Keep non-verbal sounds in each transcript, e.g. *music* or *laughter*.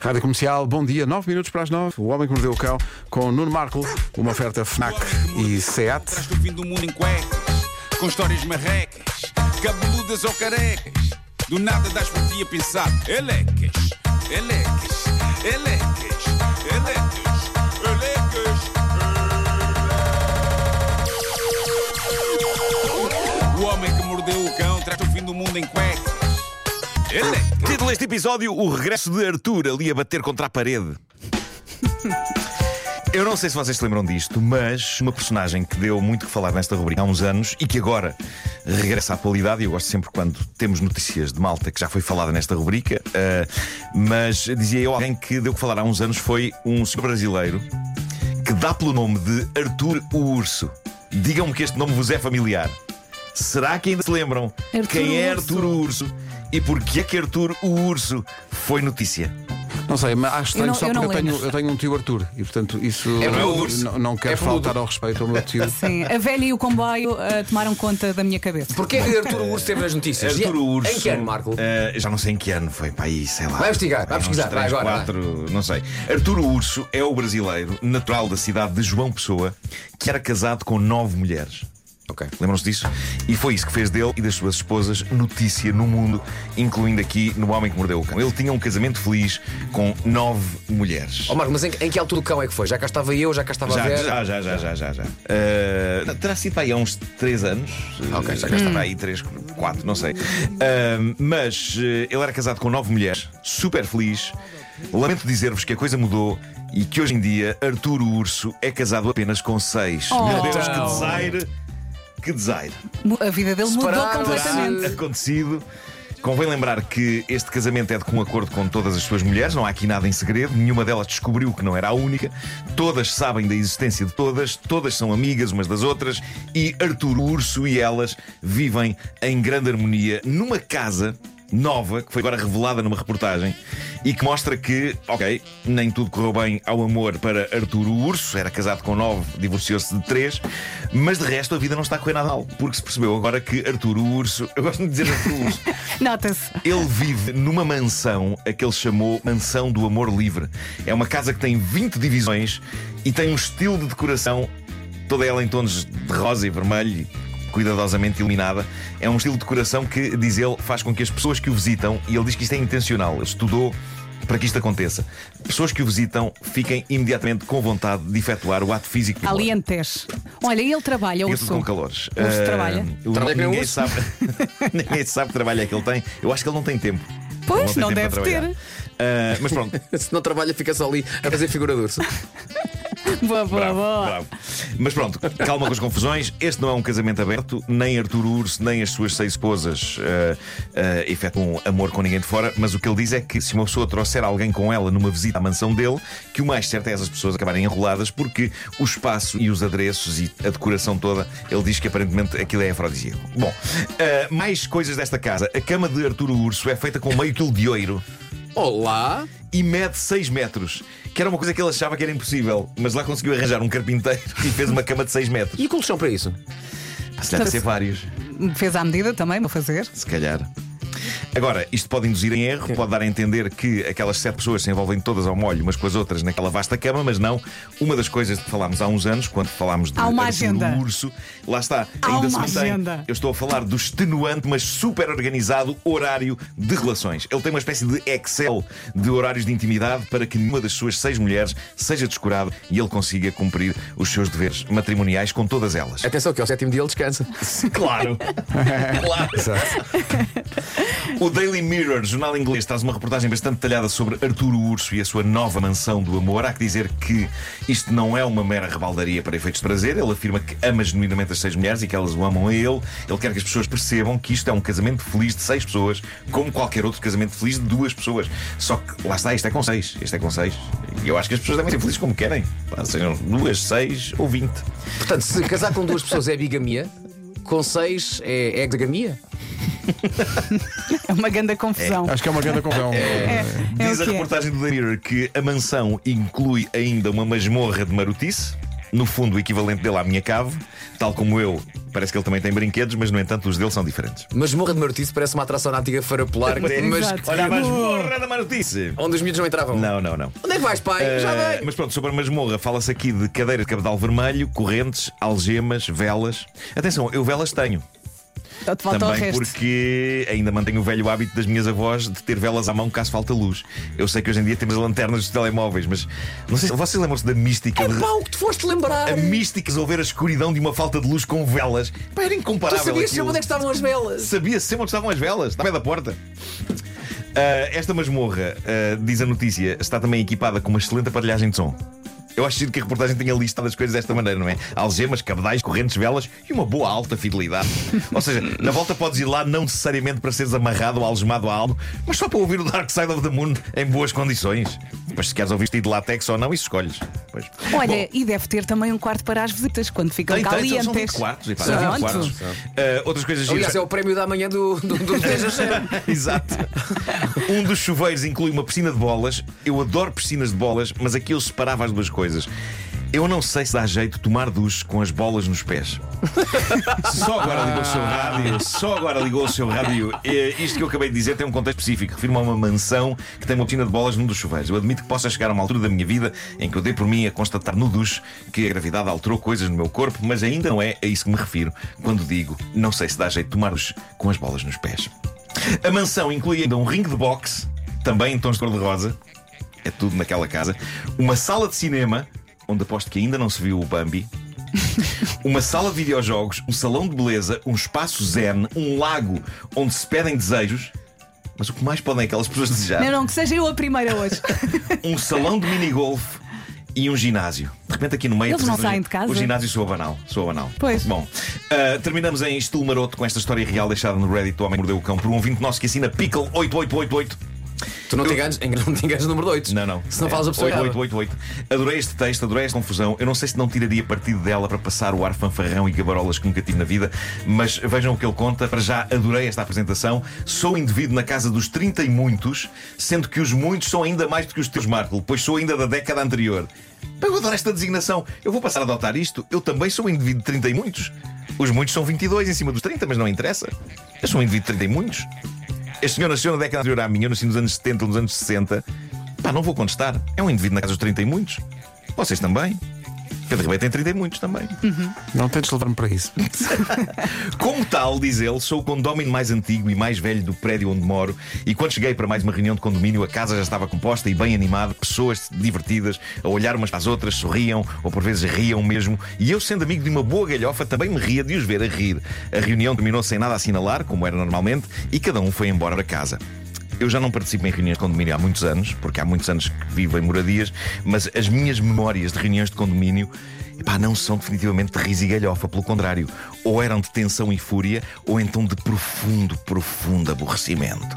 Rádio Comercial, bom dia, 9 minutos para as 9. O Homem que Mordeu o Cão com Nuno Marco, uma oferta FNAC e SEAT. Traz o fim do mundo em cuecas, com histórias marrecas, cabeludas ou carecas. Do nada das por ti a pensar, elecas, elecas, elecas, elecas, elecas. O homem que mordeu o cão traz o fim do mundo em cuecas. Título deste episódio: O regresso de Arthur ali a bater contra a parede. Eu não sei se vocês se lembram disto, mas uma personagem que deu muito que falar nesta rubrica há uns anos e que agora regressa à atualidade, e eu gosto sempre quando temos notícias de malta que já foi falada nesta rubrica, eh, mas dizia eu, alguém que deu que falar há uns anos foi um senhor brasileiro que dá pelo nome de Arthur o Urso. Digam-me que este nome vos é familiar. Será que ainda se lembram Arthur quem é. Arthur o Urso e porquê é que Arthur o Urso foi notícia? Não sei, mas acho Eu estranho não- só eu não porque eu tenho, lembro. eu tenho um tio Arthur e portanto isso É o urso. não, não quero É faltar ao respeito ao meu tio. *laughs* Sim, a velha e o comboio ah, tomaram conta da minha cabeça. Porquê que Arturo Urso teve nas notícias? Arthur o Urso. Em que ano, Marco? eh, já não sei em que ano foi, para aí, sei lá. Vai investigar, vai Uns pesquisar, vai três, agora, quatro, não sei. Arturo Urso é o brasileiro, natural da cidade de João Pessoa, que era casado com nove mulheres. Ok. Lembram-se disso? E foi isso que fez dele e das suas esposas notícia no mundo, incluindo aqui no Homem que Mordeu o Cão. Ele tinha um casamento feliz com nove mulheres. Ó Marco, mas em, em que altura do cão é que foi? Já cá estava eu, já cá estava a Já, ver. já, já, já, já, já, já. Eh, terá sido para aí há uns 3 anos. Ok, já já estava aí 3, 4, não sei. Eh, mas eh, ele era casado com nove mulheres, super feliz. Lamento dizer-vos que a coisa mudou e que hoje em dia Arturo Urso é casado apenas com seis. Oh. Meu Deus, que Então. desaire! Que desaire! A vida dele mudou completamente. acontecido. Convém lembrar que este casamento é de com acordo com todas as suas mulheres, não há aqui nada em segredo, nenhuma delas descobriu que não era a única, todas sabem da existência de todas, todas são amigas umas das outras e Arturo Urso e elas vivem em grande harmonia numa casa nova, que foi agora revelada numa reportagem e que mostra que, ok, nem tudo correu bem ao amor para Arturo Urso, era casado com nove, divorciou-se de três, mas de resto a vida não está a correr nada mal, porque se percebeu agora que Arturo Urso, *laughs* eu gosto de dizer Arturo Urso, *laughs* Nota-se. ele vive numa mansão, a que ele chamou Mansão do Amor Livre. É uma casa que tem 20 divisões e tem um estilo de decoração, toda ela em tons de rosa e vermelho, cuidadosamente iluminada. É um estilo de decoração que, diz ele, faz com que as pessoas que o visitam, e ele diz que isto é intencional, ele estudou para que isto aconteça. Pessoas que o visitam fiquem imediatamente com vontade de efetuar o ato físico. do amor. Ali em Tejo. Olha, ele trabalha, tudo com calores. Ah, trabalha? o- Trabalha ninguém urso? sabe, *laughs* ninguém sabe que trabalho é que ele tem. Eu acho que ele não tem tempo. Pois, não tempo deve ter. Ah, mas pronto, *laughs* Se não trabalha, fica só ali a fazer figura de urso. *laughs* *laughs* Boa, boa, bravo, boa. bravo. Mas pronto, calma com as confusões. Este não é um casamento aberto. Nem Arturo Urso, nem as suas seis esposas ah, ah, efetuam amor com ninguém de fora. Mas o que ele diz é que se uma pessoa trouxer alguém com ela numa visita à mansão dele, que o mais certo é essas pessoas acabarem enroladas, porque o espaço e os adereços e a decoração toda, ele diz que aparentemente aquilo é afrodisíaco. Bom, ah, mais coisas desta casa. A cama de Arturo Urso é feita com meio quilo de ouro Olá! e mede 6 metros. Que era uma coisa que ele achava que era impossível, mas lá conseguiu arranjar um carpinteiro *laughs* e fez uma cama de 6 metros. E colchão para isso? Pá, Se deve ser vários, Fez à medida também, vou fazer. se calhar. Agora, isto pode induzir em erro, pode dar a entender que aquelas sete pessoas se envolvem todas ao molho umas com as outras naquela vasta cama, mas não. Uma das coisas de que falámos há uns anos, quando falámos de Há uma agenda. Urso, lá está, Há ainda se uma mantém. agenda. Eu estou a falar do extenuante, mas super organizado horário de relações. Ele tem uma espécie de Excel de horários de intimidade para que nenhuma das suas seis mulheres seja descurado e ele consiga cumprir os seus deveres matrimoniais com todas elas. Atenção que ao sétimo dia ele descansa. Claro. *laughs* claro. O Daily Mirror, jornal inglês, traz uma reportagem bastante detalhada sobre Arturo Urso e a sua nova mansão do amor. Há que dizer que isto não é uma mera rebaldaria para efeitos de prazer. Ele afirma que ama genuinamente as seis mulheres e que elas o amam a ele. Ele quer que as pessoas percebam que isto é um casamento feliz de seis pessoas, como qualquer outro casamento feliz de duas pessoas. Só que lá está, isto é com seis. Isto é com seis. E eu acho que as pessoas devem ser felizes como querem. Sejam duas, seis ou vinte. Portanto, se casar com duas pessoas é bigamia, com seis é hexagamia. *laughs* É uma grande confusão. Acho que é uma grande confusão. É, é Diz o a que é. reportagem do The Mirror que a mansão inclui ainda uma masmorra de marotice. No fundo, o equivalente dele à minha cave, tal como eu, parece que ele também tem brinquedos, mas no entanto os dele são diferentes. Masmorra de Martice parece uma atração na antiga Feira Polar, mas. Olha a masmorra da Marotice! onde os miúdos não entravam. Não, não, não. Onde é que vais, pai? Já Eh, dei. mas pronto, sobre a masmorra, fala-se aqui de cadeira de cabedal vermelho, correntes, algemas, velas. Atenção, eu velas tenho. Também resto. porque ainda mantenho o velho hábito das minhas avós de ter velas à mão caso falta luz. Eu sei que hoje em dia temos lanternas dos telemóveis, mas não sei se vocês lembram-se da mística de. Pá, o que te foste lembrar? A mística de resolver a escuridão de uma falta de luz com velas. Pá, era Tu incomparável. sabias aquilo. sempre onde é que estavam as velas? Sabia sempre onde estavam as velas, está pé da porta. Ah, esta masmorra, ah, diz a notícia, está também equipada com uma excelente aparelhagem de som. Eu acho que a reportagem tenha listado as coisas desta maneira, não é? Algemas, cabedais, correntes, velas e uma boa alta fidelidade. *laughs* Ou seja, na volta podes ir lá não necessariamente para seres amarrado ou algemado a algo, mas só para ouvir o Dark Side of the Moon em boas condições. Depois, se queres ouvir vestido de látex ou não, isso escolhes. Pois. Olha, Bom, e deve ter também um quarto para as visitas, quando ficam tem, tem, são- calientes. são 20 quartos. e pá, São 20 muito. quartos. Ah, outras coisas giras. Aliás, é o prémio da manhã do, do, do. *laughs* Exato. Um dos chuveiros inclui uma piscina de bolas. Eu adoro piscinas de bolas, mas aqui eu separava as duas coisas. Eu não sei se dá jeito tomar duche com as bolas nos pés. *laughs* Só agora ligou o seu rádio. Só agora ligou o seu rádio. Eh, Isto que eu acabei de dizer tem um contexto específico. Refiro-me a uma mansão que tem uma piscina de bolas num dos chuveiros. Eu admito que possa chegar a uma altura da minha vida em que eu dei por mim a constatar no duche que a gravidade alterou coisas no meu corpo, mas ainda não é a isso que me refiro quando digo não sei se dá jeito tomar duche com as bolas nos pés. A mansão inclui ainda um ringue de boxe, também em tons de cor-de-rosa. É tudo naquela casa. Uma sala de cinema, onde aposto que ainda não se viu o Bambi. *laughs* Uma sala de videojogos, um salão de beleza, um espaço zen, um lago onde se pedem desejos. Mas o que mais podem aquelas pessoas desejar? Não, não, que seja eu a primeira hoje. *laughs* Um salão de minigolf e um ginásio. De repente aqui no meio Eles não saem de casa? O ginásio soa banal. Soa banal. Pois. Bom, ah, terminamos em estilo maroto com esta história real deixada no Reddit do Homem Mordeu o Cão por um ouvinte nosso que assina Pickle8888. Tu não te enganes, *laughs* não te enganes no número 8. Não, não. Se não falas a pessoa errada. 8888. Adorei este texto, adorei esta confusão. Eu não sei se não tiraria partido dela para passar o ar fanfarrão e gabarolas que nunca tive na vida, mas vejam o que ele conta. Para já adorei esta apresentação. Sou indivíduo na casa dos 30 e muitos, sendo que os muitos são ainda mais do que os teus, Marco, pois sou ainda da década anterior. Eu adoro esta designação. Eu vou passar a adotar isto. Eu também sou um indivíduo de 30 e muitos. Os muitos são 22 em cima dos 30, mas não interessa. Eu sou um indivíduo de 30 e muitos. Este senhor nasceu na década anterior à minha, nasci nos anos 70, nos anos 60. Pá, não vou contestar. É um indivíduo na casa dos 30 e muitos. Vocês também. Pedro Ribeiro tem 30 e muitos também. Não tentes levar-me para isso. *laughs* Como tal, diz ele, sou o condómino mais antigo e mais velho do prédio onde moro. E quando cheguei para mais uma reunião de condomínio, a casa já estava composta e bem animada, pessoas divertidas, a olhar umas para as outras, sorriam ou por vezes riam mesmo. E eu, sendo amigo de uma boa galhofa, também me ria de os ver a rir. A reunião terminou sem nada a assinalar, como era normalmente, e cada um foi embora para casa. Eu já não participo em reuniões de condomínio há muitos anos, porque há muitos anos que vivo em moradias, mas as minhas memórias de reuniões de condomínio epá, não são definitivamente de riso e galhofa, pelo contrário. Ou eram de tensão e fúria, ou então de profundo, profundo aborrecimento.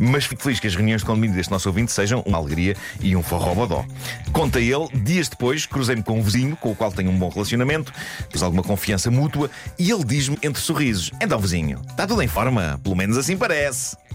Mas fico feliz que as reuniões de condomínio deste nosso ouvinte sejam uma alegria e um forró-bodó. Conta ele, dias depois, cruzei-me com um vizinho com o qual tenho um bom relacionamento, temos alguma confiança mútua, e ele diz-me entre sorrisos: Então, vizinho, está tudo em forma, pelo menos assim parece.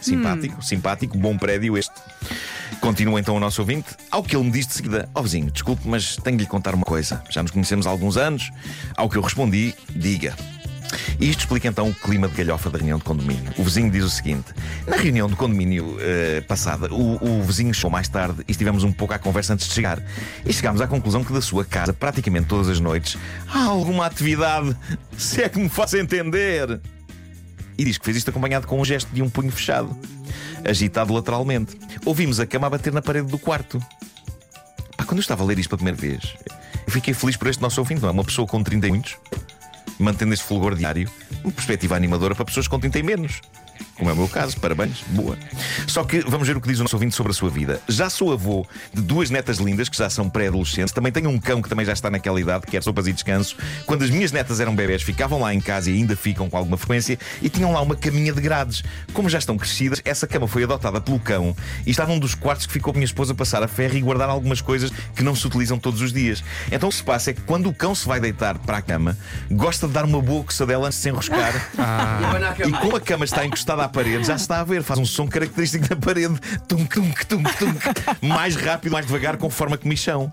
Simpático, simpático, bom prédio este. Continua então o nosso ouvinte. Ao que ele me diz de seguida: Ó vizinho, desculpe, mas tenho de lhe contar uma coisa. Já nos conhecemos há alguns anos. Ao que eu respondi: Diga. E isto explica então o clima de galhofa da reunião de condomínio. O vizinho diz o seguinte: Na reunião de condomínio eh, passada, o, o vizinho chegou mais tarde e estivemos um pouco à conversa antes de chegar. E chegámos à conclusão que da sua casa, praticamente todas as noites, há alguma atividade, *laughs* se é que me faço entender. E diz que fez isto acompanhado com um gesto de um punho fechado, agitado lateralmente. Ouvimos a cama a bater na parede do quarto. Pá, quando eu estava a ler isto pela primeira vez, eu fiquei feliz por este nosso ouvinte, não é? Uma pessoa com 30 e muitos, mantendo este fulgor diário, uma perspectiva animadora para pessoas com 30 e menos. Como é o meu caso, parabéns, boa. Só que vamos ver o que diz o nosso ouvinte sobre a sua vida. Já sou avô de duas netas lindas que já são pré-adolescentes. Também tenho um cão que também já está naquela idade, que quer sopas e descanso. Quando as minhas netas eram bebés, ficavam lá em casa e ainda ficam com alguma frequência e tinham lá uma caminha de grades. Como já estão crescidas, essa cama foi adotada pelo cão e está num dos quartos que ficou com a minha esposa passar a ferro e guardar algumas coisas que não se utilizam todos os dias. Então o que se passa é que quando o cão se vai deitar para a cama, gosta de dar uma boa coçadela antes de se enroscar. E como a cama está encostada à parede, já se está a ver, faz um som característico da parede. Tunk, tunk, tunk, tunk. Mais rápido, mais devagar, com forma de comichão.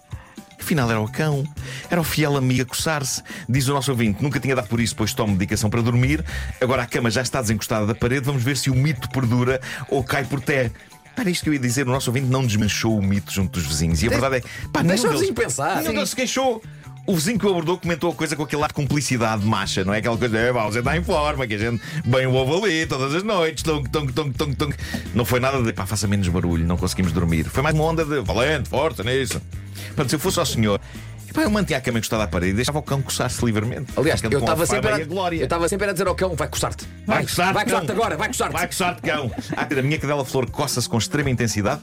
Afinal, era o cão. Era o fiel amigo a coçar-se. Diz o nosso ouvinte: nunca tinha dado por isso, pois tomo medicação para dormir. Agora a cama já está desencostada da parede. Vamos ver se o mito perdura ou cai por terra. Era isto que eu ia dizer, o nosso ouvinte não desmanchou o mito junto dos vizinhos. E a verdade é que. Pá, Deixa nenhum o vizinho deles- pensar. Nenhum deles se queixou. O vizinho que o abordou comentou a coisa com aquele ar de cumplicidade macha, não é? Aquela coisa, é, pá, você está em forma, que a gente bem o ovo ali todas as noites, tonk, tonk, tonk, tonk, tonk. Não foi nada de, pá, faça menos barulho, não conseguimos dormir. Foi mais uma onda de valente, força nisso. Portanto, se eu fosse ao senhor, epá, eu mantinha a cama encostada à parede e deixava o cão coçar-se livremente. Aliás, eu estava sempre, a- a glória. eu estava sempre a dizer ao cão: vai coçar-te. Vai coçar-te, vai coçar-te agora, vai coçar-te. Vai coçar-te, cão. Ah, a minha cadela flor coça-se com extrema intensidade.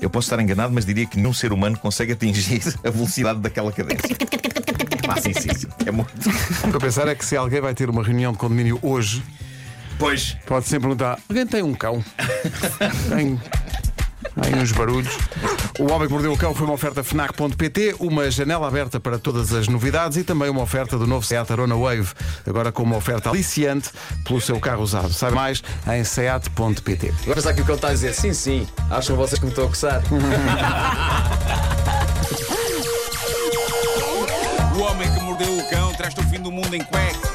Eu posso estar enganado, mas diria que nenhum ser humano consegue atingir *laughs* a velocidade daquela cadência. Ah, sim, sim, sim. É muito. O que eu pensar é que se alguém vai ter uma reunião de condomínio hoje, Pois. pode sempre perguntar: alguém tem um cão? *laughs* tem. Tem uns barulhos. O Homem que Mordeu o Cão foi uma oferta FNAC.pt, uma janela aberta para todas as novidades e também uma oferta do novo Seat Arona Wave, agora com uma oferta aliciante pelo seu carro usado. Saiba mais em seat.pt. Agora pensar que o cão está a dizer: sim, sim, acham vocês que me estou a coçar. *laughs* Mordeu o fim do mundo em cuecas.